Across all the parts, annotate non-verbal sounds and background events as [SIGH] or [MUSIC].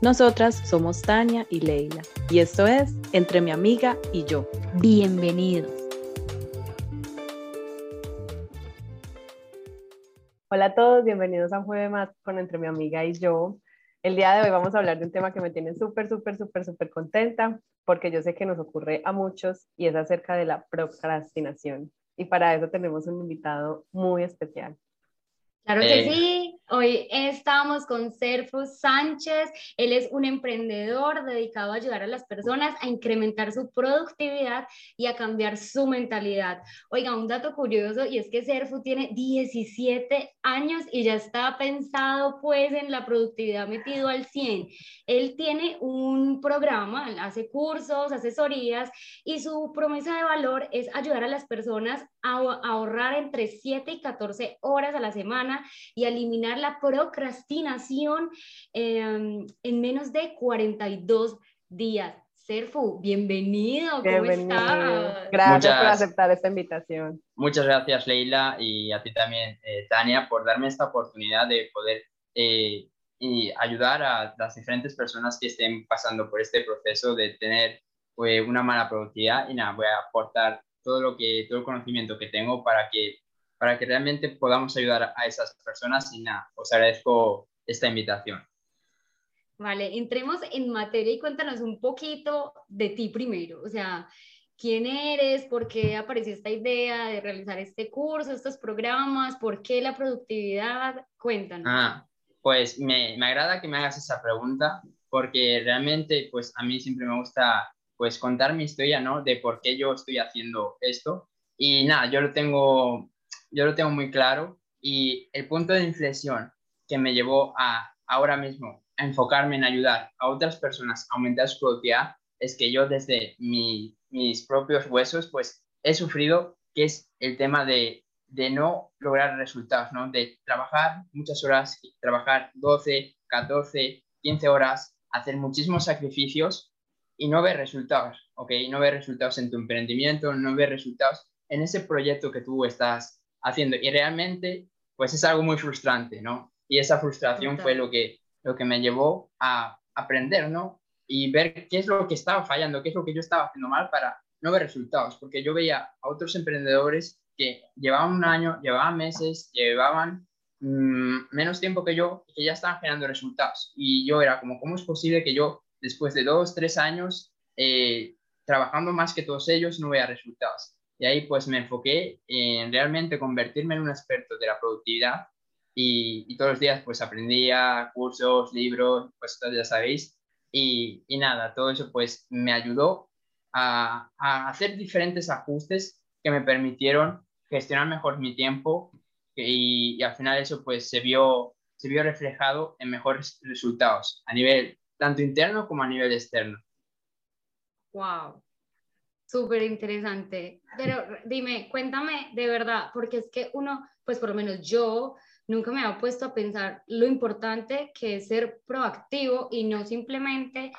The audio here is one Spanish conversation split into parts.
Nosotras somos Tania y Leila y esto es Entre mi amiga y yo. Bienvenidos. Hola a todos, bienvenidos a un jueves más con Entre mi amiga y yo. El día de hoy vamos a hablar de un tema que me tiene súper, súper, súper, súper contenta porque yo sé que nos ocurre a muchos y es acerca de la procrastinación. Y para eso tenemos un invitado muy especial. Claro que eh, sí. Hoy estamos con Serfo Sánchez. Él es un emprendedor dedicado a ayudar a las personas a incrementar su productividad y a cambiar su mentalidad. Oiga, un dato curioso y es que Serfo tiene 17 años y ya está pensado pues en la productividad metido al 100. Él tiene un programa, hace cursos, asesorías y su promesa de valor es ayudar a las personas a ahorrar entre 7 y 14 horas a la semana y eliminar la procrastinación em, en menos de 42 días. Serfu, bienvenido, ¿cómo estás? Gracias por aceptar esta invitación. Muchas gracias, Leila, y a ti también, eh, Tania, por darme esta oportunidad de poder eh, y ayudar a las diferentes personas que estén pasando por este proceso de tener eh, una mala productividad. Y nada, voy a aportar todo lo que, todo el conocimiento que tengo para que para que realmente podamos ayudar a esas personas y nada, os agradezco esta invitación. Vale, entremos en materia y cuéntanos un poquito de ti primero, o sea, quién eres, por qué apareció esta idea de realizar este curso, estos programas, por qué la productividad, cuéntanos. Ah, pues me, me agrada que me hagas esa pregunta porque realmente pues a mí siempre me gusta pues contar mi historia, ¿no? De por qué yo estoy haciendo esto. Y nada, yo lo tengo yo lo tengo muy claro y el punto de inflexión que me llevó a ahora mismo a enfocarme en ayudar a otras personas a aumentar su productividad es que yo desde mis propios huesos pues he sufrido que es el tema de, de no lograr resultados, ¿no? De trabajar muchas horas, trabajar 12, 14, 15 horas, hacer muchísimos sacrificios y no ver resultados, ¿ok? No ver resultados en tu emprendimiento, no ver resultados en ese proyecto que tú estás haciendo. Y realmente, pues es algo muy frustrante, ¿no? Y esa frustración fue lo que, lo que me llevó a aprender, ¿no? Y ver qué es lo que estaba fallando, qué es lo que yo estaba haciendo mal para no ver resultados, porque yo veía a otros emprendedores que llevaban un año, llevaban meses, llevaban mm, menos tiempo que yo y que ya estaban generando resultados. Y yo era como, ¿cómo es posible que yo, después de dos, tres años, eh, trabajando más que todos ellos, no vea resultados? Y ahí pues me enfoqué en realmente convertirme en un experto de la productividad y, todos los días pues aprendía cursos, libros, pues ya sabéis. Y, y, nada, todo eso pues me ayudó a, hacer diferentes ajustes que me permitieron gestionar mejor mi tiempo y, y, al final eso pues se vio, se vio reflejado en mejores resultados a nivel tanto interno como a nivel externo. Wow, Súper interesante. Pero dime, cuéntame de verdad, porque es que uno, pues por lo menos yo, nunca me había puesto a pensar lo importante que es ser proactivo y no simplemente,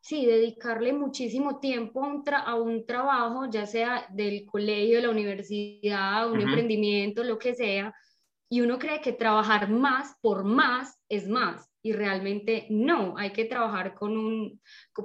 sí, dedicarle muchísimo tiempo a un, a un trabajo, ya sea del colegio, de la universidad, un emprendimiento, lo que sea, y uno cree que trabajar más por más es más y realmente no, hay que trabajar con un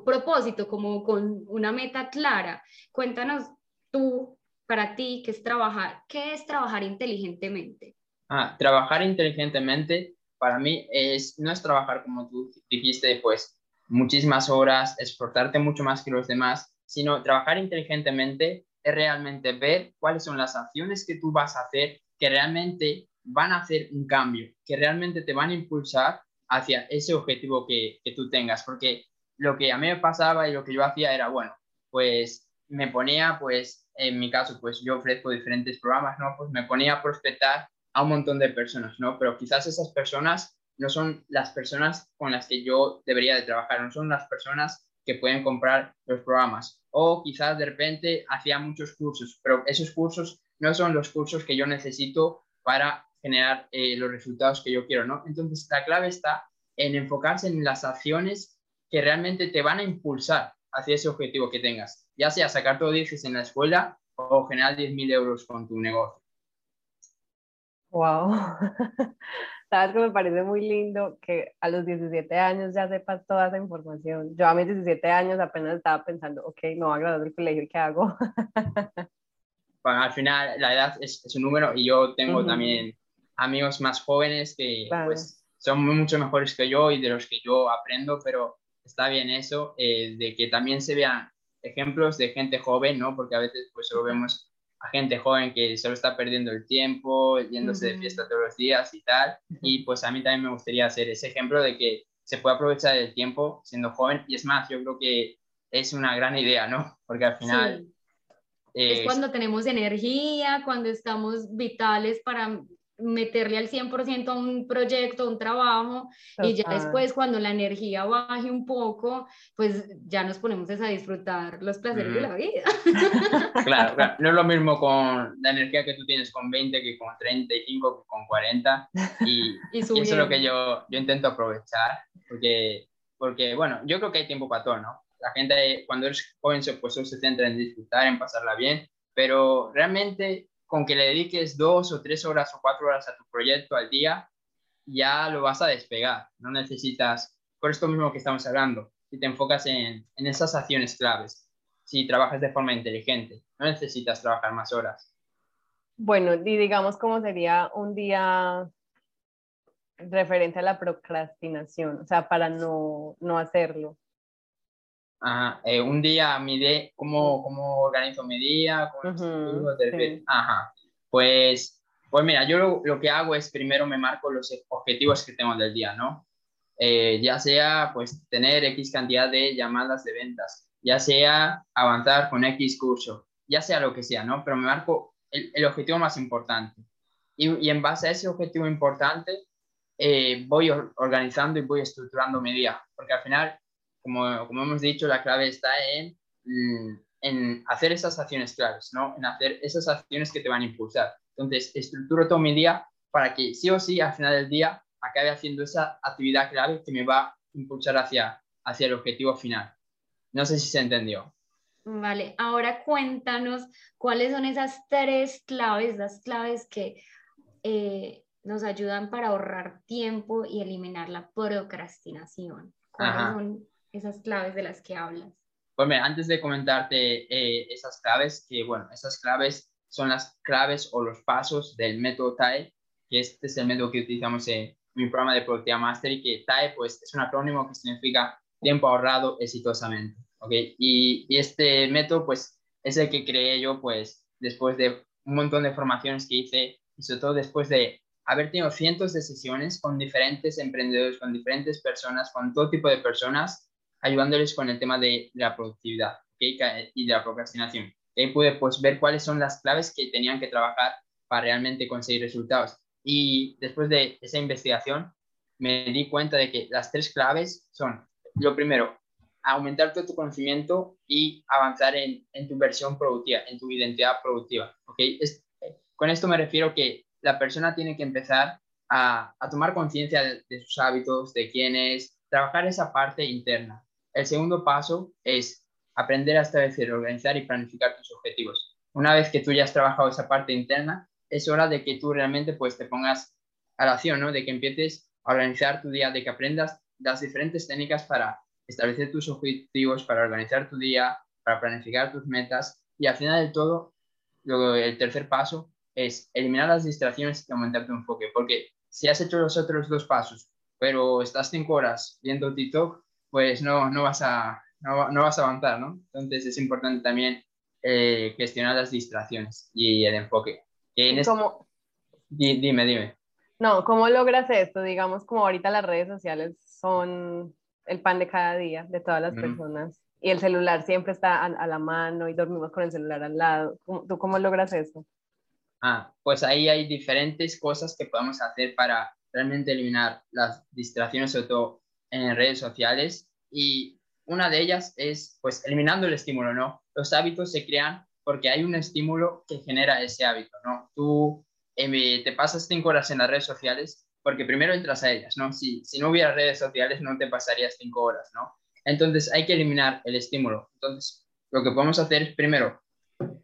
propósito, como con una meta clara. Cuéntanos tú, para ti, ¿qué es trabajar? ¿Qué es trabajar inteligentemente? Ah, trabajar inteligentemente para mí es, no es trabajar como tú dijiste, pues muchísimas horas, esforzarte mucho más que los demás, sino trabajar inteligentemente es realmente ver cuáles son las acciones que tú vas a hacer que realmente van a hacer un cambio, que realmente te van a impulsar hacia ese objetivo que, que tú tengas. Porque lo que a mí me pasaba y lo que yo hacía era, bueno, pues me ponía, pues en mi caso, pues yo ofrezco diferentes programas, ¿no? Pues me ponía a prospectar a un montón de personas, ¿no? Pero quizás esas personas no son las personas con las que yo debería de trabajar, no son las personas que pueden comprar los programas. O quizás de repente hacía muchos cursos, pero esos cursos no son los cursos que yo necesito para generar eh, los resultados que yo quiero, ¿no? Entonces, la clave está en enfocarse en las acciones que realmente te van a impulsar hacia ese objetivo que tengas, ya sea sacar todo 10 en la escuela o generar 10.000 euros con tu negocio. Wow. [LAUGHS] Sabes que me parece muy lindo que a los 17 años ya sepas toda esa información. Yo a mis 17 años apenas estaba pensando, ok, no voy a graduar del colegio, ¿qué hago? [LAUGHS] Bueno, al final la edad es, un número y yo tengo también amigos más jóvenes que pues, son mucho mejores que yo y de los que yo aprendo, pero está bien eso, eh, de que también se vean ejemplos de gente joven, ¿no? Porque a veces pues solo vemos a gente joven que solo está perdiendo el tiempo, yéndose de fiesta todos los días y tal. Y pues a mí también me gustaría hacer ese ejemplo de que se puede aprovechar el tiempo siendo joven. Y es más, yo creo que es una gran idea, ¿no? Porque al final... es cuando tenemos energía, cuando estamos vitales para meterle al 100% a un proyecto, a un trabajo, y ya después cuando la energía baje un poco, pues ya nos ponemos a disfrutar los placeres de la vida. [LAUGHS] Claro, no es lo mismo con la energía que tú tienes con 20 que con 35, que con 40, [LAUGHS] y, y, eso es lo que yo, yo intento aprovechar, porque, porque, bueno, yo creo que hay tiempo para todo, ¿no? La gente cuando eres joven pues se centra en disfrutar, en pasarla bien, pero realmente con que le dediques dos o tres horas o cuatro horas a tu proyecto al día, ya lo vas a despegar. No necesitas, por esto mismo que estamos hablando, si te enfocas en, en esas acciones claves, si trabajas de forma inteligente, no necesitas trabajar más horas. Bueno, y digamos cómo sería un día referente a la procrastinación, o sea, para no, no hacerlo. Ajá, eh, un día mi ¿cómo, ¿cómo, organizo mi día? Ajá, pues, pues mira, yo lo, que hago es primero me marco los objetivos que tengo del día, ¿no? Eh, ya sea pues tener X cantidad de llamadas de ventas, ya sea avanzar con X curso, ya sea lo que sea, ¿no? Pero me marco el, el objetivo más importante. Y, y, en base a ese objetivo importante, eh, voy organizando y voy estructurando mi día, porque al final como, como hemos dicho, la clave está en, mm, en hacer esas acciones claves, ¿no? En hacer esas acciones que te van a impulsar. Entonces, estructuro todo mi día para que sí o sí al final del día acabe haciendo esa actividad clave que me va a impulsar hacia, hacia el objetivo final. No sé si se entendió. Vale, ahora cuéntanos cuáles son esas tres claves, las claves que eh, nos ayudan para ahorrar tiempo y eliminar la procrastinación. ¿Cuáles son esas claves de las que hablas? Pues mira, antes de comentarte eh, esas claves, que bueno, esas claves son las claves o los pasos del método TAE, que este es el método que utilizamos en mi programa de Productividad Master y que TAE pues es un acrónimo que significa tiempo ahorrado exitosamente, ¿ok? Y, y este método pues es el que creé yo pues después de un montón de formaciones que hice y sobre todo después de haber tenido cientos de sesiones con diferentes emprendedores, con diferentes personas, con todo tipo de personas ayudándoles con el tema de, la productividad y de la procrastinación. Ahí pude pues, ver cuáles son las claves que tenían que trabajar para realmente conseguir resultados. Y después de esa investigación, me di cuenta de que las tres claves son, lo primero, aumentar todo tu conocimiento y avanzar en, en tu versión productiva, en tu identidad productiva. ¿okay? con esto me refiero que la persona tiene que empezar a, a tomar conciencia de, de, sus hábitos, de quién es, trabajar esa parte interna. El segundo paso es aprender a establecer, organizar y planificar tus objetivos. Una vez que tú ya has trabajado esa parte interna, es hora de que tú realmente pues te pongas a la acción, ¿no? De que empieces a organizar tu día, de que aprendas las diferentes técnicas para establecer tus objetivos, para organizar tu día, para planificar tus metas y al final de todo, luego el tercer paso es eliminar las distracciones y aumentar tu enfoque, porque si has hecho los otros dos pasos, pero estás cinco horas viendo TikTok, pues no, no, vas, a, no, vas a avanzar, ¿no? Entonces es importante también eh, gestionar las distracciones y el enfoque. En Dime, dime. No, ¿cómo logras esto? Digamos, como ahorita las redes sociales son el pan de cada día de todas las personas y el celular siempre está a, la mano y dormimos con el celular al lado. ¿Tú cómo logras eso? Ah, pues ahí hay diferentes cosas que podemos hacer para realmente eliminar las distracciones, sobre todo en redes sociales. Y una de ellas es, pues, eliminando el estímulo, ¿no? Los hábitos se crean porque hay un estímulo que genera ese hábito, ¿no? Tú eh, te pasas cinco horas en las redes sociales porque primero entras a ellas, ¿no? Si, si no hubiera redes sociales no te pasarías cinco horas, ¿no? Entonces hay que eliminar el estímulo. Entonces, lo que podemos hacer es primero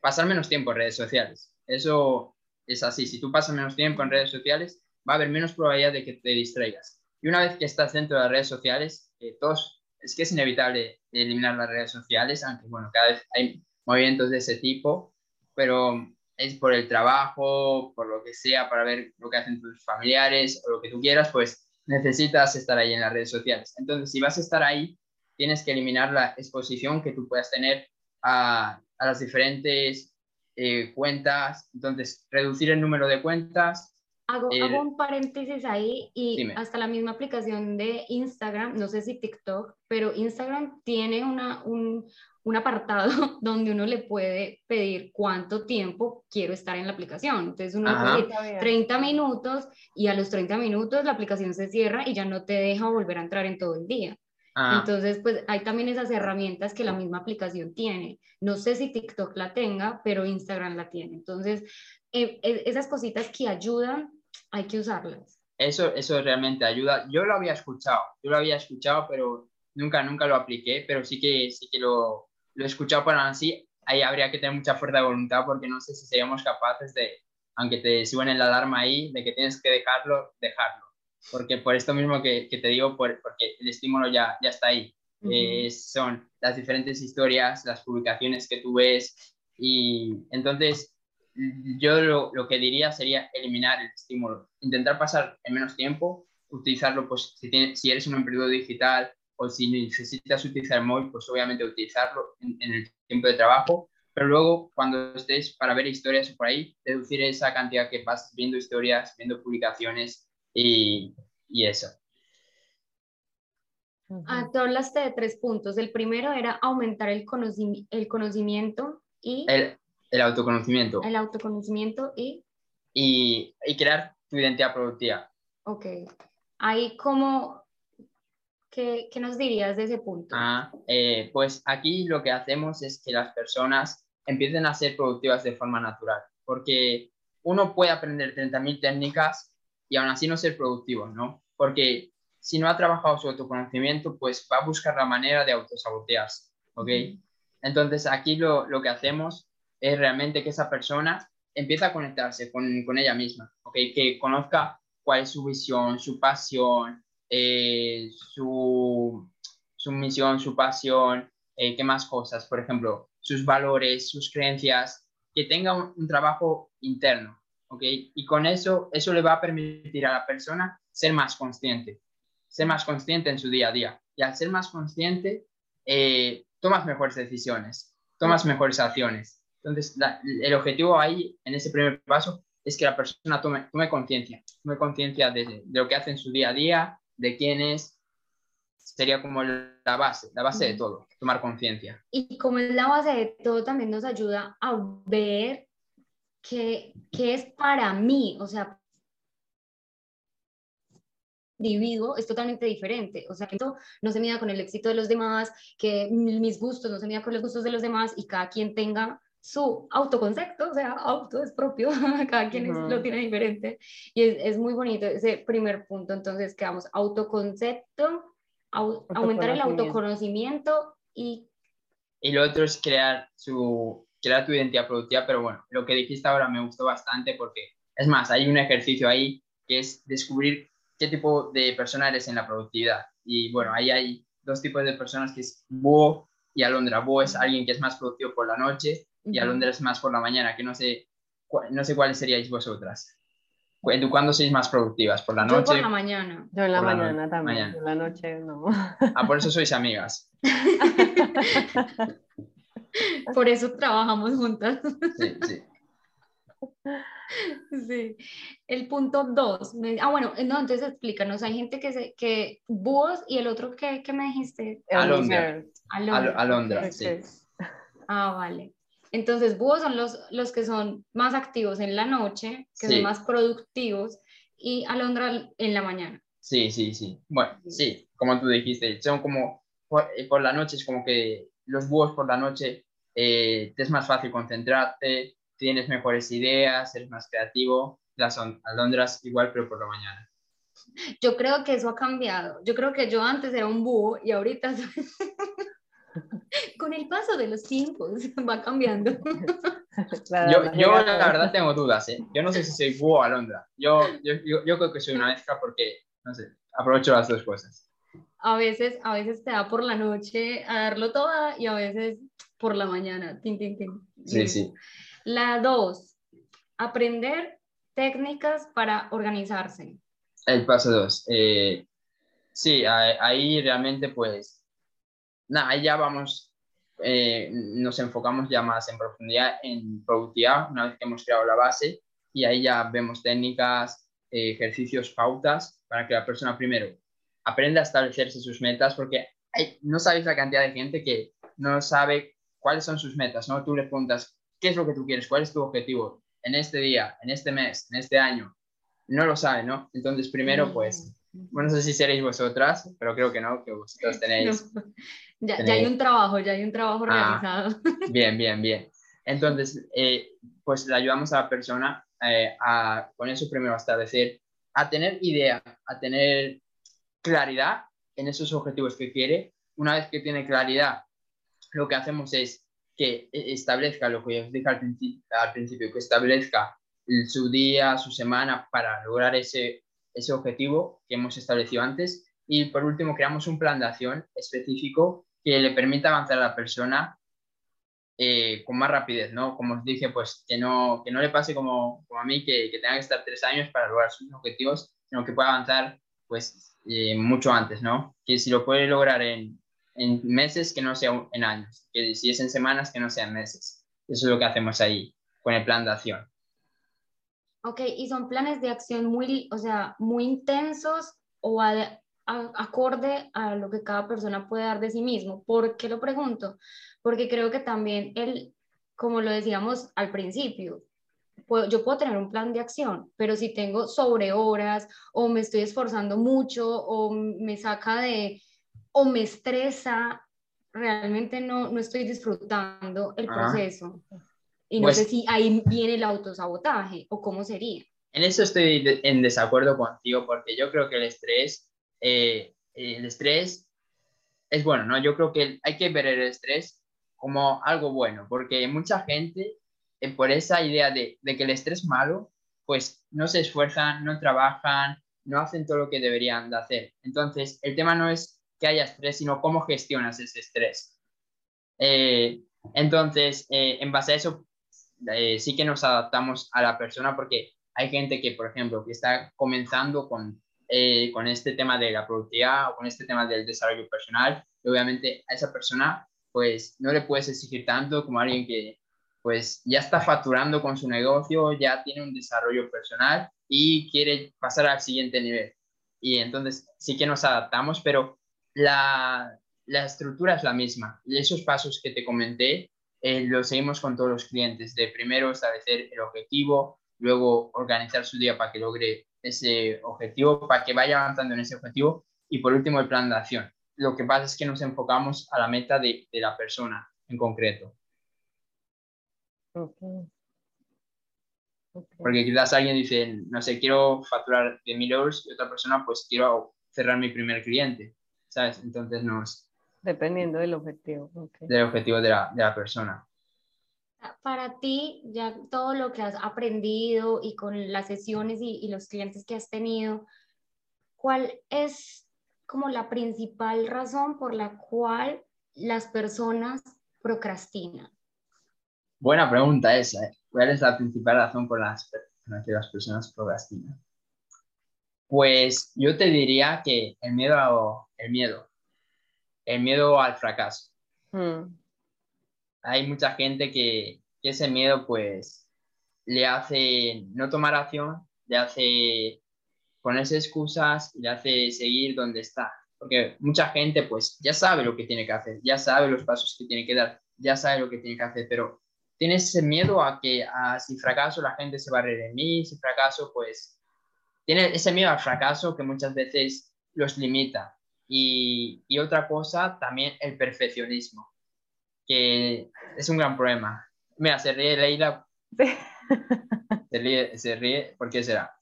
pasar menos tiempo en redes sociales. Eso es así. Si tú pasas menos tiempo en redes sociales, va a haber menos probabilidad de que te distraigas. Y una vez que estás dentro de las redes sociales, eh, todos, es que es inevitable eliminar las redes sociales, aunque bueno, cada vez hay movimientos de ese tipo, pero es por el trabajo, por lo que sea, para ver lo que hacen tus familiares o lo que tú quieras, pues necesitas estar ahí en las redes sociales. Entonces, si vas a estar ahí, tienes que eliminar la exposición que tú puedas tener a, a las diferentes eh, cuentas, entonces reducir el número de cuentas. Hago, hago un paréntesis ahí y hasta la misma aplicación de Instagram, no sé si TikTok, pero Instagram tiene una, un, un apartado [LAUGHS] donde uno le puede pedir cuánto tiempo quiero estar en la aplicación. Entonces uno puede 30 minutos y a los 30 minutos la aplicación se cierra y ya no te deja volver a entrar en todo el día. Ah. Entonces, pues hay también esas herramientas que la misma aplicación tiene. No sé si TikTok la tenga, pero Instagram la tiene. Entonces, eh, eh, esas cositas que ayudan, hay que usarlas. Eso, eso realmente ayuda. Yo lo había escuchado, yo lo había escuchado, pero nunca, nunca lo apliqué, pero sí que, sí que lo, lo he escuchado para así. Ahí habría que tener mucha fuerza de voluntad porque no sé si seríamos capaces de, aunque te suene la alarma ahí, de que tienes que dejarlo, dejarlo porque por esto mismo que, que te digo, por, porque el estímulo ya, ya está ahí. Eh, son las diferentes historias, las publicaciones que tú ves y entonces yo lo, lo, que diría sería eliminar el estímulo, intentar pasar en menos tiempo, utilizarlo pues si, si eres un emprendedor digital o si necesitas utilizar el móvil, pues obviamente utilizarlo en, en el tiempo de trabajo, pero luego cuando estés para ver historias por ahí, reducir esa cantidad que pasas viendo historias, viendo publicaciones y, y eso. Ah, tú hablaste de tres puntos. El primero era aumentar el, el conocimiento y... El, el, autoconocimiento. El autoconocimiento y... y... Y crear tu identidad productiva. Ok. Ahí como... ¿Qué, ¿Qué, nos dirías de ese punto? Ah, eh, pues aquí lo que hacemos es que las personas empiecen a ser productivas de forma natural, porque uno puede aprender 30.000 técnicas y aún así no ser productivo, ¿no? Porque si no ha trabajado su autoconocimiento, pues va a buscar la manera de autosabotearse, ¿ok? Entonces aquí lo, lo que hacemos es realmente que esa persona empiece a conectarse con, con ella misma, ¿ok? Que conozca cuál es su visión, su pasión, eh, su, su, misión, su pasión, eh, qué más cosas, por ejemplo, sus valores, sus creencias, que tenga un trabajo interno, y con eso, eso le va a permitir a la persona ser más consciente, ser más consciente en su día a día. Y al ser más consciente, eh, tomas mejores decisiones, tomas mejores acciones. Entonces, el objetivo ahí, en ese primer paso, es que la persona tome, tome conciencia, tome conciencia de, de, lo que hace en su día a día, de quién es, sería como la base, la base de todo, tomar conciencia. Y como es la base de todo, también nos ayuda a ver que, es para mí, o sea, individuo es totalmente diferente. O sea, que no se mida con el éxito de los demás, que mis gustos no se mida con los gustos de los demás y cada quien tenga su autoconcepto, o sea, auto es propio, [LAUGHS] cada quien lo tiene diferente. Y es, es, muy bonito ese primer punto. Entonces, quedamos autoconcepto, aumentar el autoconocimiento y... Y lo otro es crear su crear tu identidad productiva, pero bueno, lo que dijiste ahora me gustó bastante porque, es más, hay un ejercicio ahí que es descubrir qué tipo de persona eres en la productividad. Y bueno, ahí hay dos tipos de personas que es búho y alondra. Búho es alguien que es más productivo por la noche y alondra es más por la mañana, que no sé, no sé cuáles seríais vosotras. ¿Tú cuándo sois más productivas? ¿Por la noche? Yo por la mañana. Yo en la mañana no- también. mañana. En la noche no. Ah, por eso sois amigas. [LAUGHS] [LAUGHS] Por eso trabajamos juntas. Sí, sí. [LAUGHS] Sí. El punto dos. me- Ah, bueno, no, entonces explícanos. Hay gente que se, que búhos y el otro que, que me dijiste. Alondra. Alondra. Al- Alondra, sí. Ah, vale. Entonces, búhos son los, los que son más activos en la noche, que Sí. son más productivos, y alondra en la mañana. Sí, sí, sí. Bueno, sí, como tú dijiste, son como, por, eh, por la noche es como que los búhos por la noche eh, te es más fácil concentrarte, tienes mejores ideas, eres más creativo. Las on- alondras igual, pero por la mañana. Yo creo que eso ha cambiado. Yo creo que yo antes era un búho y ahorita [LAUGHS] soy- [LAUGHS] con el paso de los tiempos [LAUGHS] va cambiando. Yo, yo la verdad tengo dudas, ¿eh? Yo no sé si soy búho o alondra. Yo, yo, yo, yo creo que soy una mezcla porque, no sé, aprovecho las dos cosas. A veces, a veces te da por la noche a darlo toda y a veces por la mañana. Tin, tin, tin. Sí, sí. La dos, aprender técnicas para organizarse. El paso dos. eh, sí, ahí realmente pues, nada, ahí ya vamos, eh, nos enfocamos ya más en profundidad en productividad, una vez que hemos creado la base, y ahí ya vemos técnicas, eh, ejercicios, pautas, para que la persona primero aprenda a establecerse sus metas, porque hay- no sabéis la cantidad de gente que no sabe cuáles son sus metas, ¿no? Tú le preguntas, ¿qué es lo que tú quieres? ¿Cuál es tu objetivo en este día, en este mes, en este año? No lo sabe, ¿no? Entonces, primero, pues, bueno, no sé si seréis vosotras, pero creo que no, que vosotros [LAUGHS] tenéis. No. [LAUGHS] Ya, ya tenéis- hay un trabajo, ya hay un trabajo Ah. realizado. [LAUGHS] Bien, bien, bien. Entonces, eh, pues le ayudamos a la persona eh, a, con eso primero a establecer, a tener idea, a tener claridad en esos objetivos que quiere. Una vez que tiene claridad, lo que hacemos es que e- establezca lo que os dije al principio, al principio que establezca su día, su semana para lograr ese, ese objetivo que hemos establecido antes. Y por último, creamos un plan de acción específico que le permita avanzar a la persona eh, con más rapidez, ¿no? Como os dije, pues que no, que no le pase como, como a mí, que, que tenga que estar tres años para lograr sus objetivos, sino que pueda avanzar pues eh, mucho antes, ¿no? Que si lo puede lograr en, en meses, que no sea en años, que si es en semanas, que no sea en meses. Eso es lo que hacemos ahí con el plan de acción. Ok, y son planes de acción muy, o sea, muy intensos o a- a- acorde a lo que cada persona puede dar de sí mismo. ¿Por qué lo pregunto? Porque creo que también el, como lo decíamos al principio, puedo- yo puedo tener un plan de acción, pero si tengo sobre horas o me estoy esforzando mucho o me saca de, o me estresa, realmente no, no estoy disfrutando el proceso. Y no Pues- sé si ahí viene el autosabotaje o cómo sería. En eso estoy de- en desacuerdo contigo porque yo creo que el estrés, eh, el estrés es bueno, ¿no? Yo creo que hay que ver el estrés como algo bueno porque mucha gente, por esa idea de, que el estrés es malo, pues no se esfuerzan, no trabajan, no hacen todo lo que deberían de hacer. Entonces, el tema no es que haya estrés, sino cómo gestionas ese estrés. Eh, entonces, eh, en base a eso, eh, sí que nos adaptamos a la persona porque hay gente que, por ejemplo, que está comenzando con, eh, con este tema de la productividad o con este tema del desarrollo personal, y obviamente a esa persona pues no le puedes exigir tanto como a alguien que pues ya está facturando con su negocio, ya tiene un desarrollo personal y quiere pasar al siguiente nivel. Y entonces sí que nos adaptamos, pero la, la estructura es la misma. Y esos pasos que te comenté eh, lo seguimos con todos los clientes, de primero establecer el objetivo, luego organizar su día para que logre ese objetivo, para que vaya avanzando en ese objetivo y por último el plan de acción. Lo que pasa es que nos enfocamos a la meta de, de la persona en concreto, Ok. Ok. porque quizás alguien dice, no sé, quiero facturar de mil euros y otra persona pues quiero cerrar mi primer cliente, ¿sabes? Entonces nos, Dependiendo del objetivo. ok. del objetivo de la, de la persona. Para ti, ya todo lo que has aprendido y con las sesiones y, y los clientes que has tenido, ¿cuál es como la principal razón por la cual las personas procrastinan? Buena pregunta esa. ¿eh? ¿Cuál es la principal razón por las, con la que las personas procrastinan? Pues yo te diría que el miedo, el miedo, el miedo al fracaso. Hmm. Hay mucha gente que, que ese miedo pues le hace no tomar acción, le hace ponerse excusas y le hace seguir donde está. Porque mucha gente pues ya sabe lo que tiene que hacer, ya sabe los pasos que tiene que dar, ya sabe lo que tiene que hacer, pero tiene ese miedo a que si fracaso la gente se va a reír de mí, si fracaso pues tiene ese miedo al fracaso que muchas veces los limita. Y, y otra cosa, también el perfeccionismo, que es un gran problema. Mira, se ríe Leila. [LAUGHS] Se ríe, se ríe, ¿por qué será?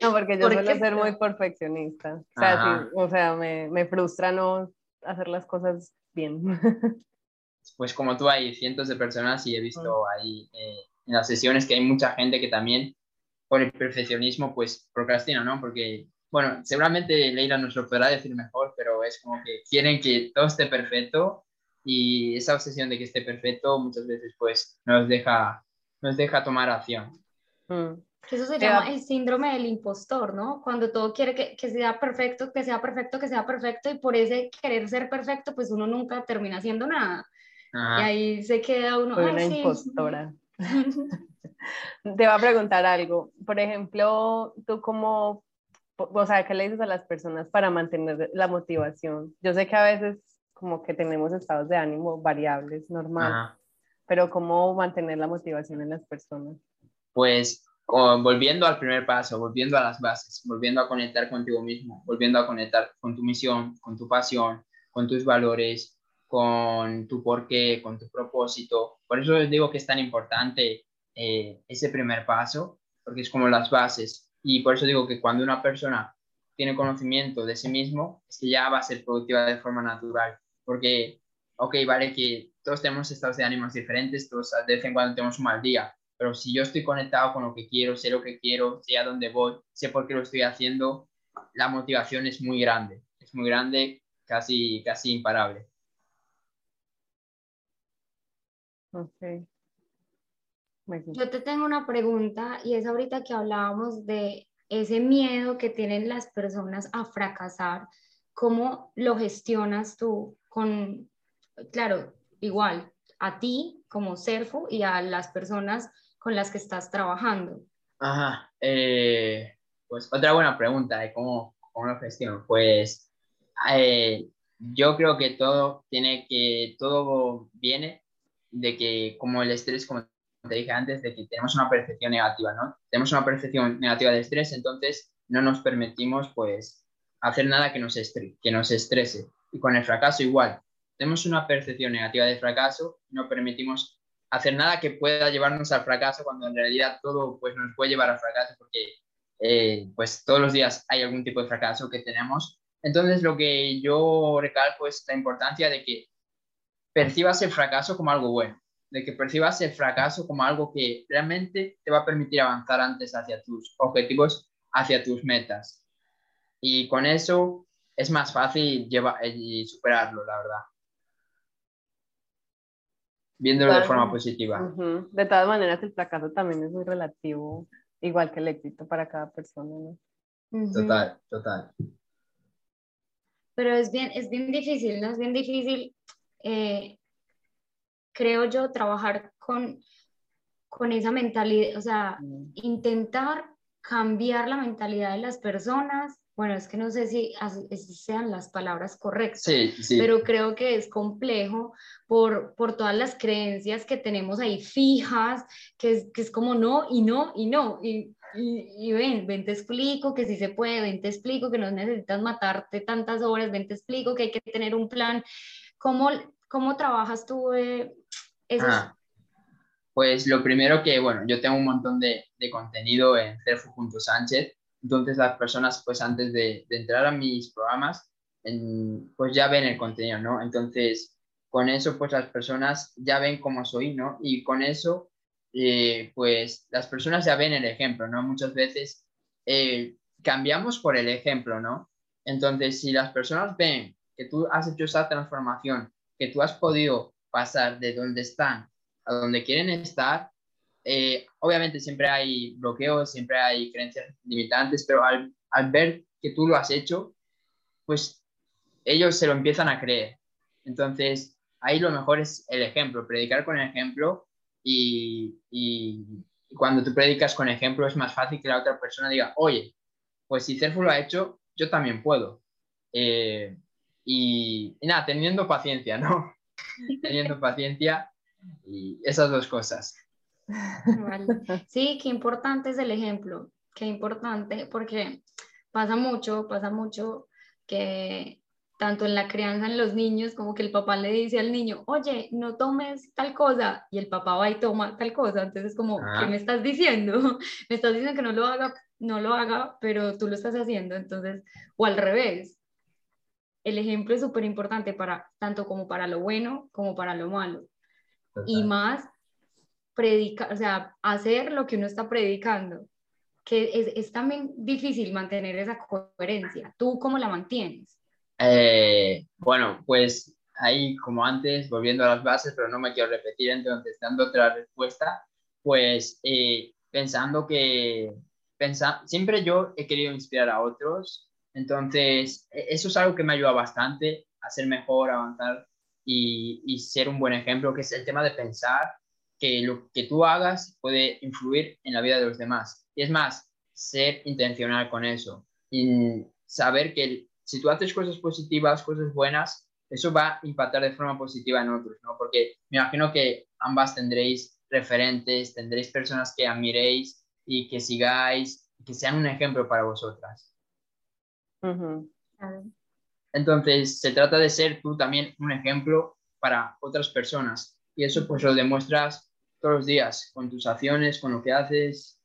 No, porque yo suelo ser muy perfeccionista. O sea, o sea me, me, frustra no hacer las cosas bien. [LAUGHS] Pues como tú hay cientos de personas y he visto ahí eh, en las sesiones que hay mucha gente que también por el perfeccionismo pues procrastina, ¿no? Porque, bueno, seguramente Leila nos lo podrá decir mejor, pero es como que quieren que todo esté perfecto y esa obsesión de que esté perfecto muchas veces pues nos deja, nos deja tomar acción. Mm. Eso se llama el síndrome del impostor, ¿no? Cuando todo quiere que, que, sea perfecto, que sea perfecto, que sea perfecto, y por ese querer ser perfecto, pues uno nunca termina haciendo nada. Y ahí se queda uno. Soy una impostora. [LAUGHS] [LAUGHS] Te va a preguntar algo. Por ejemplo, tú cómo, o sea, ¿qué le dices a las personas para mantener la motivación? Yo sé que a veces como que tenemos estados de ánimo variables, normal, pero ¿cómo mantener la motivación en las personas? Pues volviendo al primer paso, volviendo a las bases, volviendo a conectar contigo mismo, volviendo a conectar con tu misión, con tu pasión, con tus valores, con tu porqué, con tu propósito. Por eso les digo que es tan importante eh, ese primer paso, porque es como las bases. Y por eso digo que cuando una persona tiene conocimiento de sí mismo, es que ya va a ser productiva de forma natural. Porque, ok, vale que todos tenemos estados de ánimos diferentes, todos de vez en cuando tenemos un mal día, pero si yo estoy conectado con lo que quiero, sé lo que quiero, sé a dónde voy, sé por qué lo estoy haciendo, la motivación es muy grande, es muy grande, casi, casi imparable. Okay. Yo te tengo una pregunta y es ahorita que hablábamos de ese miedo que tienen las personas a fracasar, ¿cómo lo gestionas tú con, claro, igual a ti como Serfo y a las personas con las que estás trabajando? Ajá, eh, pues otra buena pregunta de cómo, cómo lo gestiono. Pues eh, yo creo que todo tiene que, todo viene de que como el estrés, como te dije antes, de que tenemos una percepción negativa, ¿no? Tenemos una percepción negativa de estrés, entonces no nos permitimos pues hacer nada que nos, que nos estrese. Y con el fracaso igual, tenemos una percepción negativa de fracaso, no permitimos hacer nada que pueda llevarnos al fracaso cuando en realidad todo pues, nos puede llevar al fracaso porque eh, pues todos los días hay algún tipo de fracaso que tenemos. Entonces lo que yo recalco es la importancia de que percibas el fracaso como algo bueno, de que percibas el fracaso como algo que realmente te va a permitir avanzar antes hacia tus objetivos, hacia tus metas. Y con eso es más fácil llevar, y superarlo, la verdad viéndolo de forma positiva. De todas maneras, el fracaso también es muy relativo, igual que el éxito para cada persona. Total, total. Pero es bien, es bien difícil, ¿no? Es bien difícil, eh, creo yo, trabajar con, con esa mentalidad, o sea, mm. intentar cambiar la mentalidad de las personas bueno, es que no sé si sean las palabras correctas, pero creo que es complejo por, por todas las creencias que tenemos ahí fijas, que es, que es como no y no y no. Y, y, ven, ven, te explico que sí se puede, ven, te explico que no necesitas matarte tantas horas, ven, te explico que hay que tener un plan. ¿Cómo, cómo trabajas tú eh? Ah, pues lo primero que, bueno, yo tengo un montón de, de contenido en Sánchez entonces las personas, pues antes de, entrar a mis programas, pues ya ven el contenido, ¿no? Entonces, con eso, pues las personas ya ven cómo soy, ¿no? Y con eso, eh, pues las personas ya ven el ejemplo, ¿no? Muchas veces eh, cambiamos por el ejemplo, ¿no? Entonces, si las personas ven que tú has hecho esa transformación, que tú has podido pasar de donde están a donde quieren estar, eh, obviamente siempre hay bloqueos, siempre hay creencias limitantes, pero al, al ver que tú lo has hecho, pues ellos se lo empiezan a creer. Entonces, ahí lo mejor es el ejemplo, predicar con ejemplo y, y, cuando tú predicas con ejemplo es más fácil que la otra persona diga, oye, pues si Cerfu lo ha hecho, yo también puedo. Eh, y, nada, teniendo paciencia, ¿no? [LAUGHS] teniendo paciencia y esas dos cosas. Sí, qué importante es el ejemplo, qué importante, porque pasa mucho, pasa mucho que tanto en la crianza en los niños, como que el papá le dice al niño, oye, no tomes tal cosa, y el papá va y toma tal cosa. Entonces, como, ¿qué ah. me estás diciendo? [LAUGHS] me estás diciendo que no lo haga, no lo haga, pero tú lo estás haciendo. Entonces, o al revés. El ejemplo es súper importante para tanto como para lo bueno como para lo malo. Y más predicar, o sea, hacer lo que uno está predicando, que es, es también difícil mantener esa coherencia. ¿Tú cómo la mantienes? Eh, bueno, pues ahí como antes, volviendo a las bases, pero no me quiero repetir, entonces dando otra respuesta, pues eh, pensando que pensa, siempre yo he querido inspirar a otros, entonces e, eso es algo que me ayuda bastante a ser mejor, avanzar y, y ser un buen ejemplo, que es el tema de pensar que lo que tú hagas puede influir en la vida de los demás. Y es más, ser intencional con eso y saber que si tú haces cosas positivas, cosas buenas, eso va a impactar de forma positiva en otros, ¿no? Porque me imagino que ambas tendréis referentes, tendréis personas que admiréis y que sigáis, que sean un ejemplo para vosotras. Entonces, se trata de ser tú también un ejemplo para otras personas. Y eso pues lo demuestras todos los días con tus acciones, con lo que haces.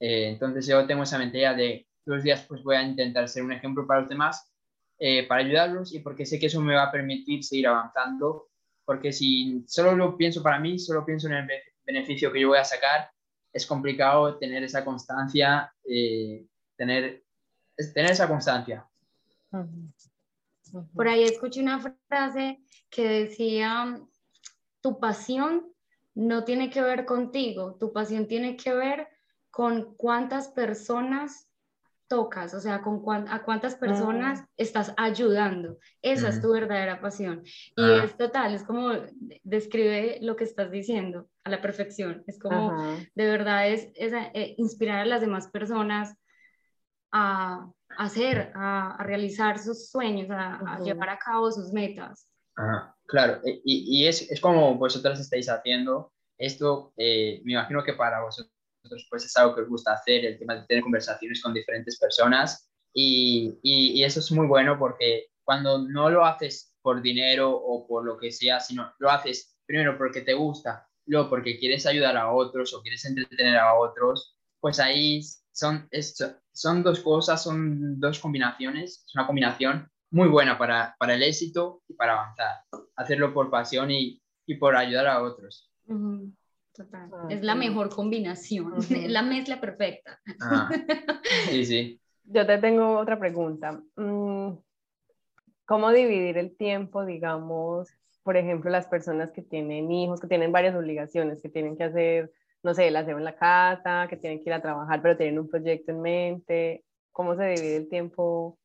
Eh, entonces yo tengo esa mentalidad de todos los días pues voy a intentar ser un ejemplo para los demás eh, para ayudarlos y porque sé que eso me va a permitir seguir avanzando, porque si solo lo pienso para mí, solo pienso en el beneficio que yo voy a sacar, es complicado tener esa constancia, eh, tener, tener esa constancia. Por ahí escuché una frase que decía, tu pasión no tiene que ver contigo, tu pasión tiene que ver con cuántas personas tocas, o sea, con a cuántas personas ah. estás ayudando. Esa es tu verdadera pasión. Y ah. es total, es como describe lo que estás diciendo a la perfección. Es como, de verdad, es, eh, inspirar a las demás personas a, hacer, a, realizar sus sueños, a, llevar a cabo sus metas. claro, e, y, y es, es, como vosotras estáis haciendo esto, eh, me imagino que para vosotros pues es algo que os gusta hacer, el tema de tener conversaciones con diferentes personas y, y, eso es muy bueno porque cuando no lo haces por dinero o por lo que sea, sino lo haces primero porque te gusta, luego porque quieres ayudar a otros o quieres entretener a otros, pues ahí son, son dos cosas, son dos combinaciones, es una combinación muy buena para, para el éxito y para avanzar, hacerlo por pasión y, y por ayudar a otros. Ah, es la mejor combinación, [LAUGHS] la mezcla perfecta. Ah, [LAUGHS] sí, sí. Yo te tengo otra pregunta. Mm, ¿Cómo dividir el tiempo, digamos, por ejemplo, las personas que tienen hijos, que tienen varias obligaciones, que tienen que hacer, no sé, el aseo en la casa, que tienen que ir a trabajar, pero tienen un proyecto en mente? ¿Cómo se divide el tiempo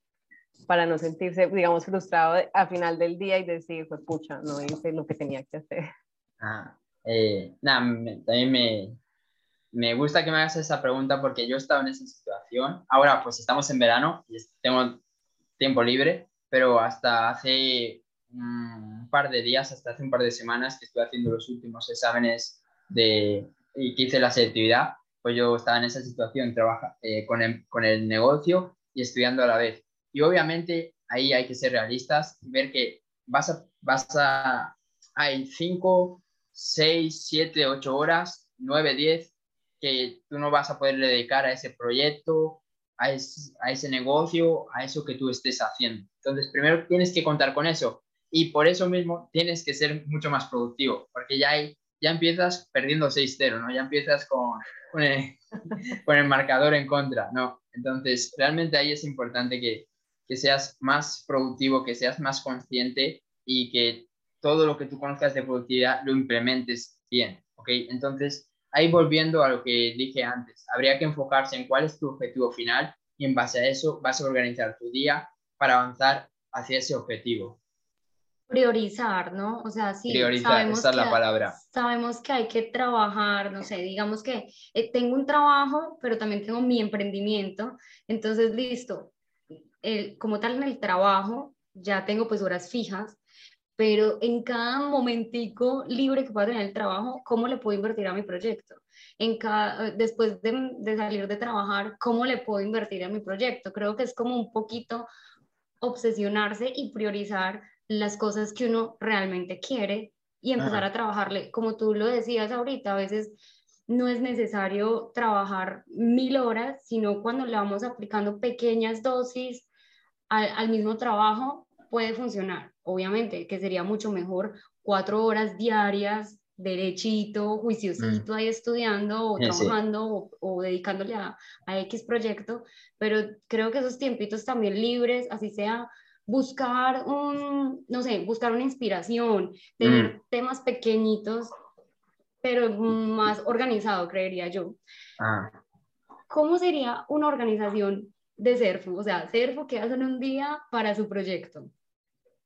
para no sentirse, digamos, frustrado a final del día y decir, pues pucha, no hice lo que tenía que hacer? Ah, eh, nada, también me, me gusta que me hagas esa pregunta porque yo he estado en esa situación. Ahora pues estamos en verano y tengo tiempo libre, pero hasta hace un par de días, hasta hace un par de semanas que estuve haciendo los últimos exámenes de, y que hice la selectividad, pues yo estaba en esa situación, trabaja, eh, con, el, con el negocio y estudiando a la vez. Y obviamente ahí hay que ser realistas y ver que vas a, vas a, hay cinco 6, 7, 8 horas, 9, 10, que tú no vas a poder dedicar a ese proyecto, a ese, a ese negocio, a eso que tú estés haciendo. Entonces, primero tienes que contar con eso y por eso mismo tienes que ser mucho más productivo, porque ya, hay, ya empiezas perdiendo 6-0, ¿no? Ya empiezas con, [LAUGHS] con, el, marcador en contra, ¿no? Entonces, realmente ahí es importante que, que seas más productivo, que seas más consciente y que todo lo que tú conozcas de productividad lo implementes bien, ¿ok? Entonces, ahí volviendo a lo que dije antes, habría que enfocarse en cuál es tu objetivo final y en base a eso vas a organizar tu día para avanzar hacia ese objetivo. Priorizar, ¿no? O sea, sí, Priorizar, esa es la palabra. Sabemos que hay que trabajar, no sé, digamos que eh, tengo un trabajo, pero también tengo mi emprendimiento, entonces, listo, como tal en el trabajo, ya tengo pues horas fijas, pero en cada momentico libre que pueda tener el trabajo, ¿cómo le puedo invertir a mi proyecto? En cada, después de, de, salir de trabajar, ¿cómo le puedo invertir a mi proyecto? Creo que es como un poquito obsesionarse y priorizar las cosas que uno realmente quiere y empezar a trabajarle, como tú lo decías ahorita, a veces no es necesario trabajar mil horas, sino cuando le vamos aplicando pequeñas dosis al, al mismo trabajo, puede funcionar. Obviamente que sería mucho mejor cuatro horas diarias derechito, juiciosito ahí estudiando o trabajando o, dedicándole a, a, X proyecto, pero creo que esos tiempitos también libres, así sea buscar un, no sé, buscar una inspiración, tener mm. temas pequeñitos, pero más organizado, creería yo. Ah. ¿Cómo sería una organización de CERFU? O sea, CERFU, ¿qué hacen un día para su proyecto?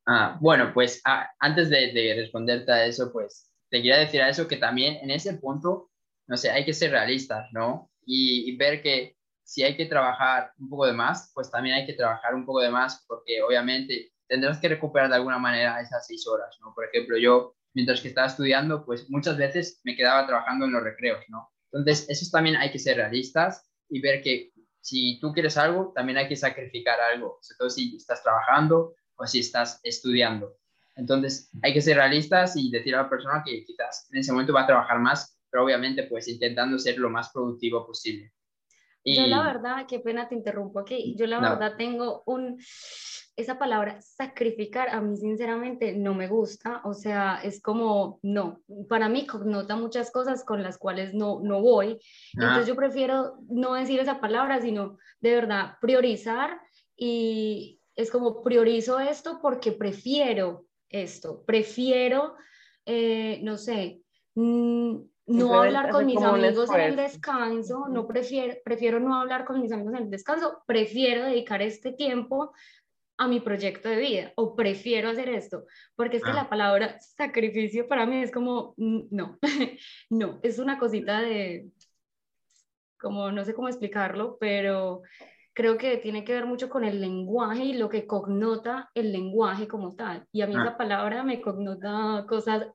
Ah, bueno, pues ah, antes de, de, responderte a eso, pues te quería decir a eso que también en ese punto, no sé, hay que ser realistas, ¿no? Y, ver que si hay que trabajar un poco de más, pues también hay que trabajar un poco de más porque obviamente tendrás que recuperar de alguna manera esas seis horas, ¿no? Por ejemplo, yo mientras que estaba estudiando, pues muchas veces me quedaba trabajando en los recreos, ¿no? Entonces, eso también hay que ser realistas y ver que si tú quieres algo, también hay que sacrificar algo, sobre todo si estás trabajando o si estás estudiando. Entonces, hay que ser realistas y decir a la persona que quizás en ese momento va a trabajar más, pero obviamente pues intentando ser lo más productivo posible. Y... Yo la verdad, qué pena te interrumpo aquí, yo la verdad tengo un, esa palabra sacrificar a mí sinceramente no me gusta, o sea, es como, no, para mí connota muchas cosas con las cuales no, no voy, entonces ah. yo prefiero no decir esa palabra, sino de verdad priorizar y, es como priorizo esto porque prefiero esto, prefiero, eh, no sé, mm, no hablar con mis amigos en el descanso, no prefiero, prefiero no hablar con mis amigos en el descanso, prefiero dedicar este tiempo a mi proyecto de vida o prefiero hacer esto, porque es que ah. la palabra sacrificio para mí es como, mm, no, [LAUGHS] no, es una cosita de, como no sé cómo explicarlo, pero creo que tiene que ver mucho con el lenguaje y lo que connota el lenguaje como tal. Y a mí esa ah. palabra me connota cosas...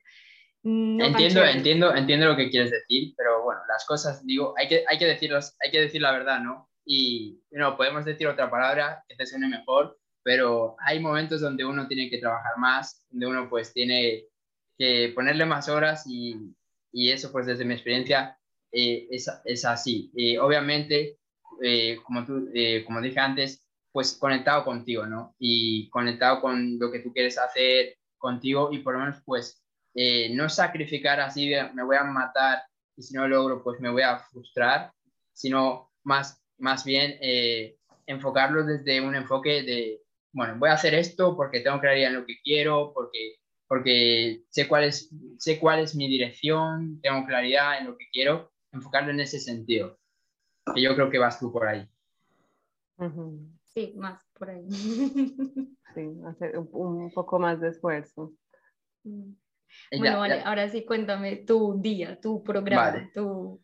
entiendo, entiendo, entiendo lo que quieres decir, pero bueno, las cosas, digo, hay que, hay que, decirlos, hay que decir la verdad, ¿no? Y no, podemos decir otra palabra que te suene mejor, pero hay momentos donde uno tiene que trabajar más, donde uno pues tiene que ponerle más horas y, y eso pues desde mi experiencia eh, es, es, así. y obviamente eh, como, tú, eh, como dije antes, pues conectado contigo, ¿no? Y conectado con lo que tú quieres hacer contigo y por lo menos pues eh, no sacrificar así me voy a matar y si no logro pues me voy a frustrar, sino más, más bien enfocarlo desde un enfoque de, bueno, voy a hacer esto porque tengo claridad en lo que quiero, porque, porque sé, cuál es, sé cuál es mi dirección, tengo claridad en lo que quiero, enfocarlo en ese sentido que yo creo que vas tú por ahí. Sí, más por ahí. [LAUGHS] Sí, hacer un, poco más de esfuerzo. Mm. Bueno, vale, ahora sí cuéntame tu día, tu programa, tu...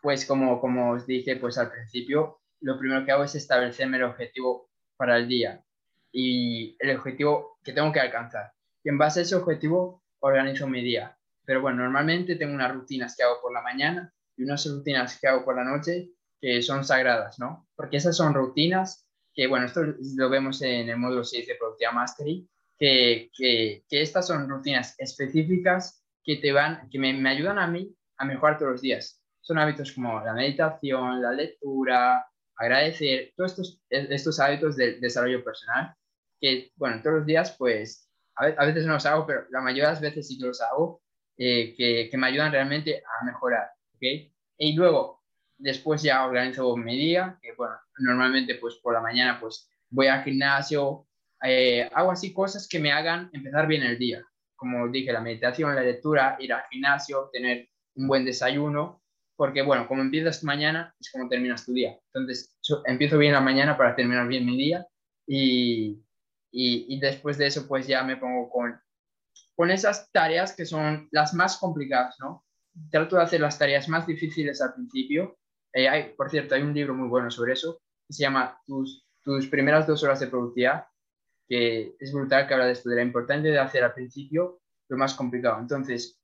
Pues como, como os dije pues al principio, lo primero que hago es establecerme el objetivo para el día y el objetivo que tengo que alcanzar. Y en base a ese objetivo organizo mi día. Pero bueno, normalmente tengo unas rutinas que hago por la mañana y unas rutinas que hago por la noche que son sagradas, ¿no? Porque esas son rutinas que, bueno, esto lo vemos en el módulo 6 de Productividad Mastery, que, que, estas son rutinas específicas que te van, que me, me, ayudan a mí a mejorar todos los días. Son hábitos como la meditación, la lectura, agradecer, todos estos, estos hábitos de desarrollo personal, que, bueno, todos los días, pues, a, veces no los hago, pero la mayoría de las veces sí que los hago, eh, que, que, me ayudan realmente a mejorar, ¿ok? Y luego, después ya organizo mi día, que bueno, normalmente pues por la mañana pues voy al gimnasio, eh, hago así cosas que me hagan empezar bien el día. Como dije, la meditación, la lectura, ir al gimnasio, tener un buen desayuno porque, bueno, como empiezas mañana, es como terminas tu día. Entonces, empiezo bien la mañana para terminar bien mi día y, y, y, después de eso, pues ya me pongo con, con esas tareas que son las más complicadas, ¿no? Trato de hacer las tareas más difíciles al principio. Eh, hay, por cierto, hay un libro muy bueno sobre eso, que se llama Tus, tus primeras dos horas de productividad, que es brutal que habla de esto, de la importancia de hacer al principio lo más complicado. Entonces,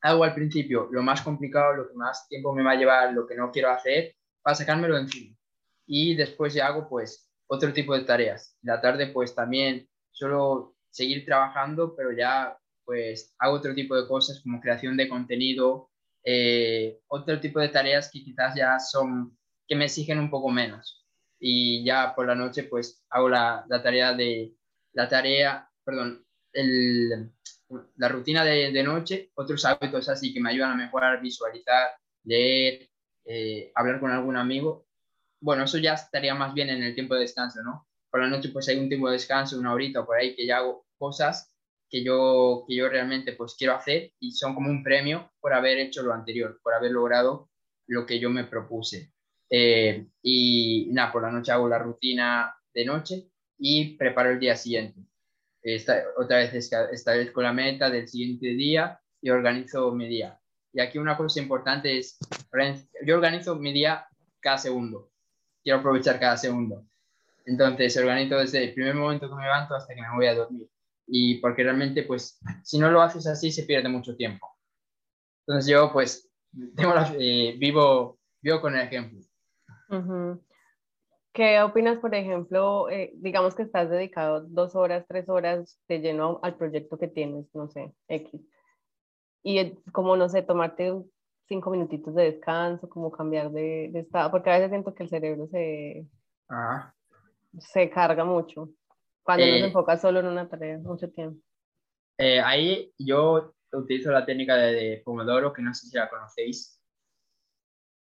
hago al principio lo más complicado, lo que más tiempo me va a llevar, lo que no quiero hacer, para sacármelo encima. Y después ya hago pues otro tipo de tareas. La tarde pues también suelo seguir trabajando, pero ya pues hago otro tipo de cosas como creación de contenido, eh, otro tipo de tareas que quizás ya son, que me exigen un poco menos. Y ya por la noche pues hago la, la tarea de, la tarea, perdón, el, la rutina de, de, noche, otros hábitos así que me ayudan a mejorar, visualizar, leer, eh, hablar con algún amigo. Bueno, eso ya estaría más bien en el tiempo de descanso, ¿no? Por la noche pues hay un tiempo de descanso, una horita por ahí que ya hago cosas que yo, que yo realmente pues quiero hacer y son como un premio por haber hecho lo anterior, por haber logrado lo que yo me propuse. Eh, y nada, por la noche hago la rutina de noche y preparo el día siguiente esta, otra vez establezco la meta del siguiente día y organizo mi día. Y aquí una cosa importante es, yo organizo mi día cada segundo. Quiero aprovechar cada segundo. Entonces, organizo desde el primer momento que me levanto hasta que me voy a dormir. Y porque realmente, pues, si no lo haces así, se pierde mucho tiempo. Entonces, yo, pues, [LAUGHS] tengo eh, vivo, vivo con el ejemplo. ¿Qué opinas, por ejemplo, eh, digamos que estás dedicado dos horas, tres horas de lleno al proyecto que tienes, no sé, X, y como, no sé, tomarte cinco minutitos de descanso, como cambiar de, estado, porque a veces siento que el cerebro se, se carga mucho cuando uno se eh. enfoca solo en una tarea mucho tiempo. Eh, ahí yo utilizo la técnica de, de Pomodoro, que no sé si la conocéis,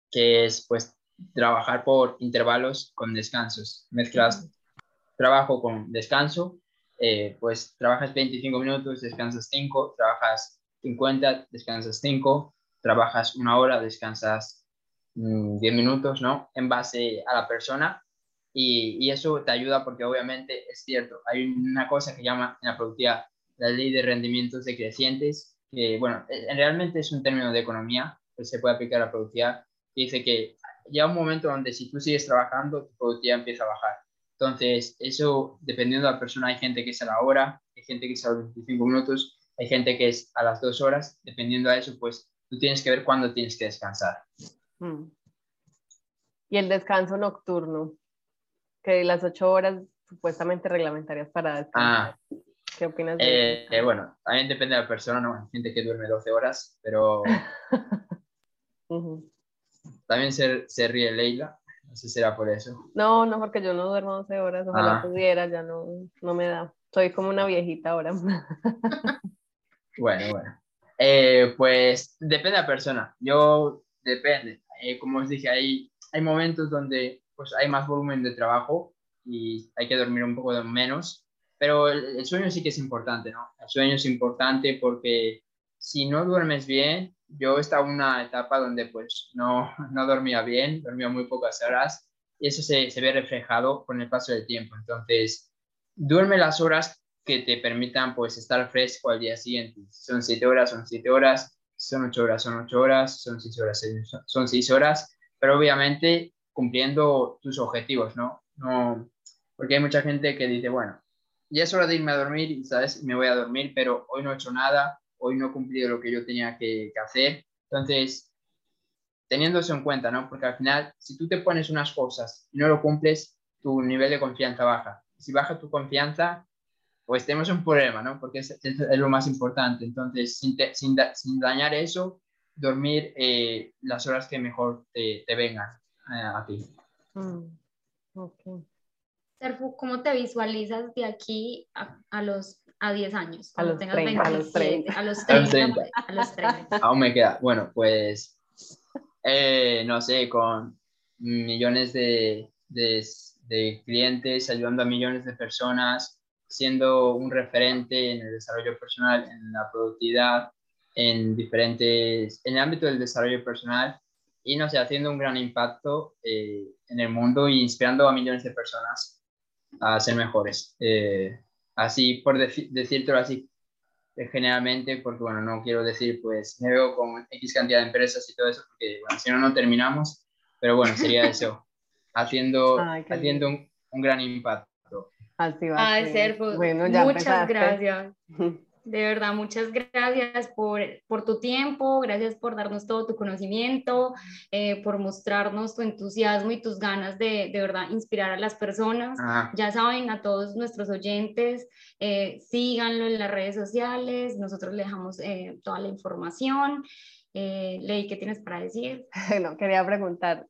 que es pues trabajar por intervalos con descansos. Mezclas trabajo con descanso, eh, pues trabajas 25 minutos, descansas 5, trabajas 50, descansas 5, trabajas una hora, descansas 10 mm, minutos, ¿no? En base a la persona. Y, y, eso te ayuda porque obviamente es cierto, hay una cosa que llama en la productividad la ley de rendimientos decrecientes, que bueno, eh, realmente es un término de economía que se puede aplicar a la productividad, que dice que llega un momento donde si tú sigues trabajando, tu productividad empieza a bajar. Entonces, eso, dependiendo de la persona, hay gente que es a la hora, hay gente que es a los 25 minutos, hay gente que es a las dos horas. Dependiendo de eso, pues tú tienes que ver cuándo tienes que descansar. Mm. Y el descanso nocturno, que las ocho horas supuestamente reglamentarias para descansar. Ah, ¿Qué opinas de eso? Eh, bueno, también depende de la persona, ¿no? Hay gente que duerme 12 horas, pero... [LAUGHS] También se, se ríe Leila, no sé si será por eso. No, no, porque yo no duermo 12 horas, ojalá ah. pudiera, ya no, no me da. Soy como una viejita ahora. [LAUGHS] bueno, bueno. Eh, pues depende de la persona. Yo, depende. Eh, como os dije, hay, hay momentos donde pues, hay más volumen de trabajo y hay que dormir un poco menos, pero el, el sueño sí que es importante, ¿no? El sueño es importante porque si no duermes bien, yo estaba en una etapa donde pues no, no dormía bien, dormía muy pocas horas y eso se, se ve reflejado con el paso del tiempo. Entonces, duerme las horas que te permitan pues estar fresco al día siguiente. Si son siete horas, son siete horas, son ocho horas, son ocho horas, son seis horas, son seis horas, pero obviamente cumpliendo tus objetivos, ¿no? No, porque hay mucha gente que dice, bueno, ya es hora de irme a dormir, ¿sabes? Me voy a dormir, pero hoy no he hecho nada, hoy no he cumplido lo que yo tenía que, hacer. Entonces, teniendo eso en cuenta, ¿no? Porque al final, si tú te pones unas cosas y no lo cumples, tu nivel de confianza baja. Si baja tu confianza, pues tenemos un problema, ¿no? Porque es, lo más importante. Entonces, sin, sin, dañar eso, dormir eh, las horas que mejor te, te vengan eh, a ti. Mm, okay. ¿cómo te visualizas de aquí a, a los a 10 años. A los, 30, a los 30. A los 30. A los 30. [LAUGHS] Aún me queda. Bueno, pues, eh, no sé, con millones de, de, de, clientes, ayudando a millones de personas, siendo un referente en el desarrollo personal, en la productividad, en diferentes, en el ámbito del desarrollo personal y no sé, haciendo un gran impacto eh, en el mundo y inspirando a millones de personas a ser mejores. Eh, así, por decirlo así, eh, generalmente, porque bueno, no quiero decir, pues me veo con X cantidad de empresas y todo eso, porque bueno, si no, no terminamos, pero bueno, sería eso, [LAUGHS] haciendo, haciendo un, un, gran impacto. Así va. a ser, pues, bueno, ya muchas gracias. [LAUGHS] De verdad, muchas gracias por, por, tu tiempo, gracias por darnos todo tu conocimiento, eh, por mostrarnos tu entusiasmo y tus ganas de, de verdad inspirar a las personas. Ya saben, a todos nuestros oyentes, eh, síganlo en las redes sociales, nosotros le dejamos eh, toda la información. Ley, ¿qué tienes para decir? [LAUGHS] No, quería preguntar,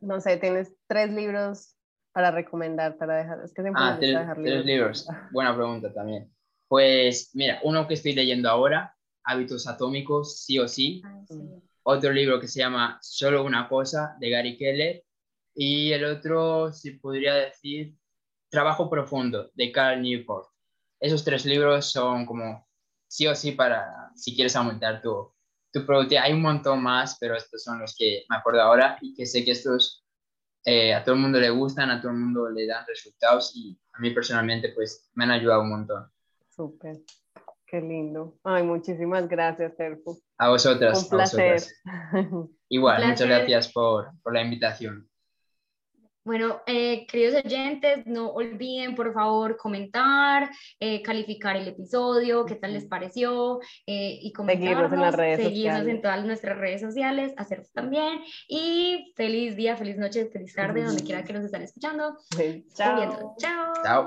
no sé, tienes tres libros para recomendar, para dejar, es que siempre ah, tres, dejar libros. libros. [LAUGHS] Buena pregunta también. Pues mira, uno que estoy leyendo ahora, Hábitos Atómicos, sí o sí. Otro libro que se llama Solo una cosa, de Gary Keller. Y el otro, si podría decir, Trabajo Profundo, de Carl Newport. Esos tres libros son como sí o sí para si quieres aumentar tu, tu productividad. Hay un montón más, pero estos son los que me acuerdo ahora y que sé que estos eh, a todo el mundo le gustan, a todo el mundo le dan resultados y a mí personalmente pues me han ayudado un montón. Súper. Qué lindo. Ay, muchísimas gracias, Sergio. A vosotras. Un placer. [LAUGHS] Igual, muchas gracias por, por, la invitación. Bueno, eh, queridos oyentes, no olviden por favor comentar, eh, calificar el episodio, qué tal les pareció eh, y comentarnos, seguirnos en las redes seguirnos en todas nuestras redes sociales, hacerlo también y feliz día, feliz noche, feliz tarde, donde quiera que nos estén escuchando. Chao. Chao. Chao.